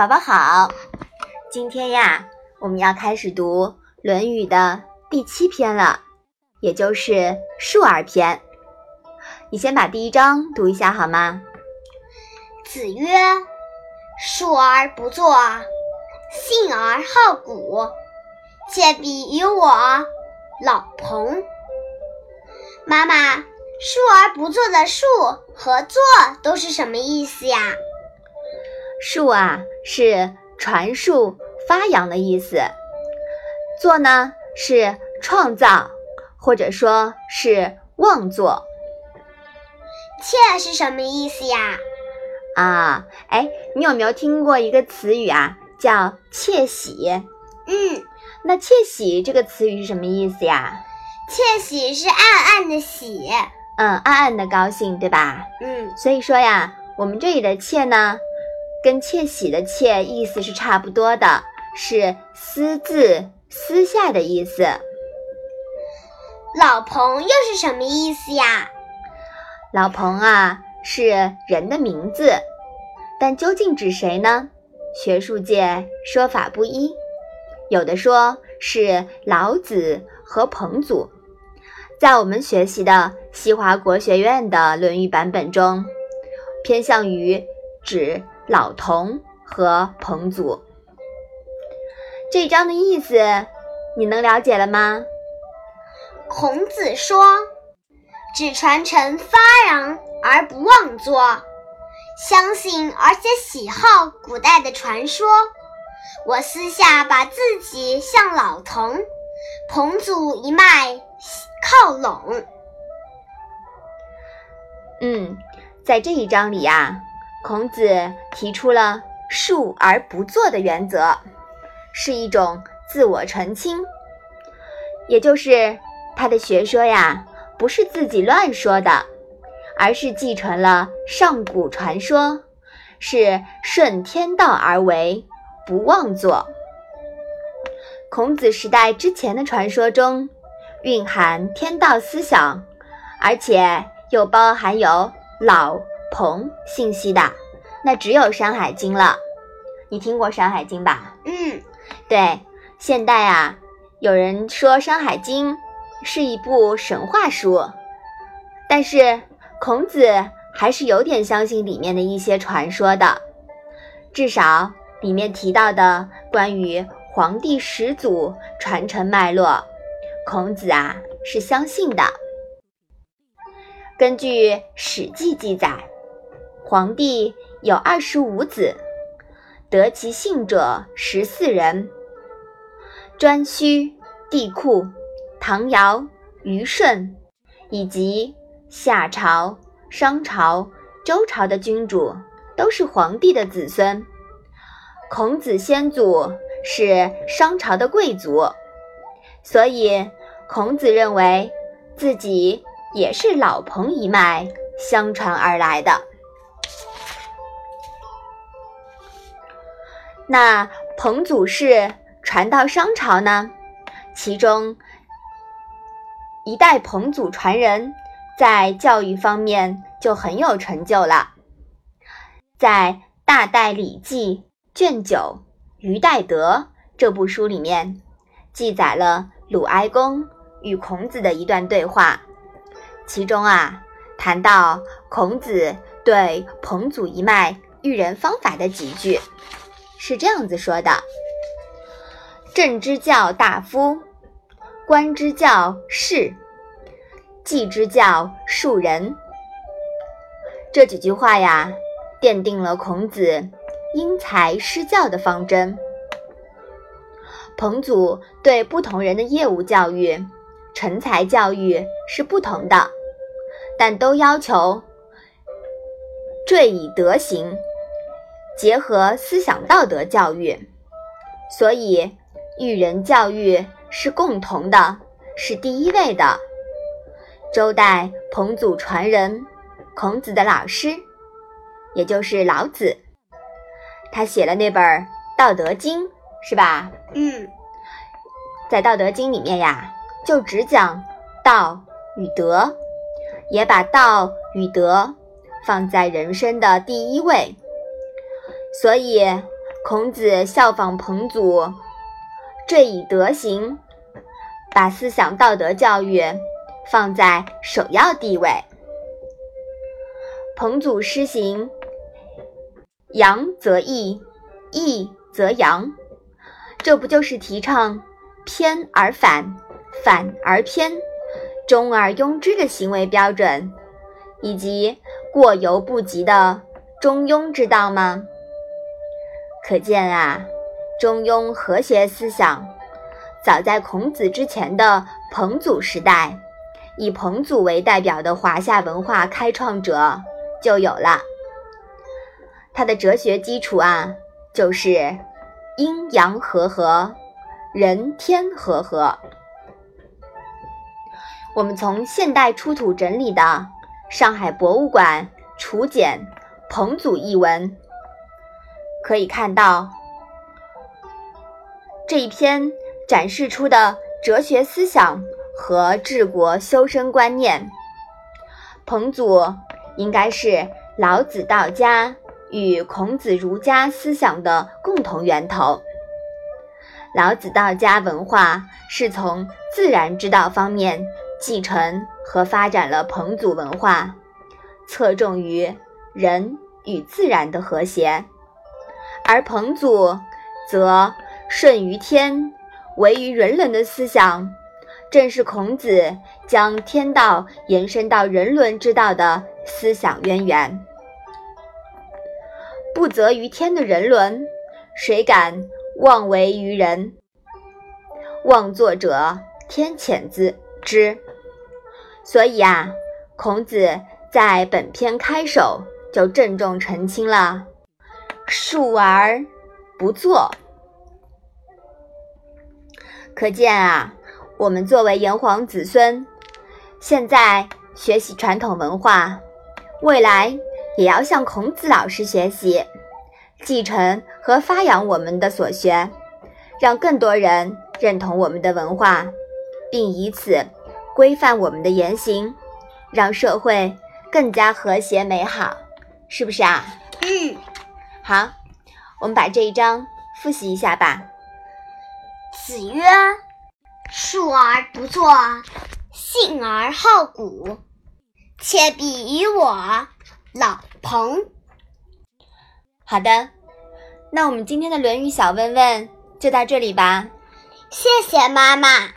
宝宝好，今天呀，我们要开始读《论语》的第七篇了，也就是《述而篇》。你先把第一章读一下好吗？子曰：“述而不作，信而好古。窃比于我，老朋。”妈妈，“述而不作”的“述”和“作”都是什么意思呀？述啊是传述、发扬的意思，作呢是创造，或者说是妄作。窃是什么意思呀？啊，哎，你有没有听过一个词语啊，叫窃喜？嗯，那窃喜这个词语是什么意思呀？窃喜是暗暗的喜，嗯，暗暗的高兴，对吧？嗯，所以说呀，我们这里的窃呢。跟窃喜的窃意思是差不多的，是私自、私下的意思。老彭又是什么意思呀？老彭啊，是人的名字，但究竟指谁呢？学术界说法不一，有的说是老子和彭祖。在我们学习的西华国学院的《论语》版本中，偏向于指。老童和彭祖，这一章的意思你能了解了吗？孔子说：“只传承发扬而不妄作，相信而且喜好古代的传说。我私下把自己向老童、彭祖一脉靠拢。”嗯，在这一章里呀。孔子提出了述而不作的原则，是一种自我澄清，也就是他的学说呀，不是自己乱说的，而是继承了上古传说，是顺天道而为，不妄作。孔子时代之前的传说中，蕴含天道思想，而且又包含有老。彭信息的，那只有《山海经》了。你听过《山海经》吧？嗯，对。现代啊，有人说《山海经》是一部神话书，但是孔子还是有点相信里面的一些传说的。至少里面提到的关于黄帝始祖传承脉络，孔子啊是相信的。根据《史记》记载。皇帝有二十五子，得其姓者十四人。颛顼、帝喾、唐尧、虞舜，以及夏朝、商朝、周朝的君主，都是皇帝的子孙。孔子先祖是商朝的贵族，所以孔子认为自己也是老彭一脉相传而来的。那彭祖氏传到商朝呢？其中一代彭祖传人，在教育方面就很有成就了。在《大代礼记》卷九《于代德》这部书里面，记载了鲁哀公与孔子的一段对话，其中啊谈到孔子对彭祖一脉育人方法的几句。是这样子说的：“政之教大夫，官之教士，祭之教庶人。”这几句话呀，奠定了孔子因材施教的方针。彭祖对不同人的业务教育、成才教育是不同的，但都要求坠以德行。结合思想道德教育，所以育人教育是共同的，是第一位的。周代彭祖传人，孔子的老师，也就是老子，他写了那本《道德经》，是吧？嗯，在《道德经》里面呀，就只讲道与德，也把道与德放在人生的第一位。所以，孔子效仿彭祖，这以德行，把思想道德教育放在首要地位。彭祖施行扬则抑，抑则扬，这不就是提倡偏而反，反而偏，中而庸之的行为标准，以及过犹不及的中庸之道吗？可见啊，中庸和谐思想，早在孔子之前的彭祖时代，以彭祖为代表的华夏文化开创者就有了。他的哲学基础啊，就是阴阳和合，人天和合。我们从现代出土整理的上海博物馆楚简《彭祖》一文。可以看到，这一篇展示出的哲学思想和治国修身观念，彭祖应该是老子道家与孔子儒家思想的共同源头。老子道家文化是从自然之道方面继承和发展了彭祖文化，侧重于人与自然的和谐。而彭祖则顺于天，为于人伦的思想，正是孔子将天道延伸到人伦之道的思想渊源。不责于天的人伦，谁敢妄为于人？妄作者，天谴之之。所以啊，孔子在本篇开首就郑重澄清了。述而不作，可见啊，我们作为炎黄子孙，现在学习传统文化，未来也要向孔子老师学习，继承和发扬我们的所学，让更多人认同我们的文化，并以此规范我们的言行，让社会更加和谐美好，是不是啊？嗯。好，我们把这一章复习一下吧。子曰：“述而不作，信而好古，且比于我老彭。”好的，那我们今天的《论语》小问问就到这里吧。谢谢妈妈。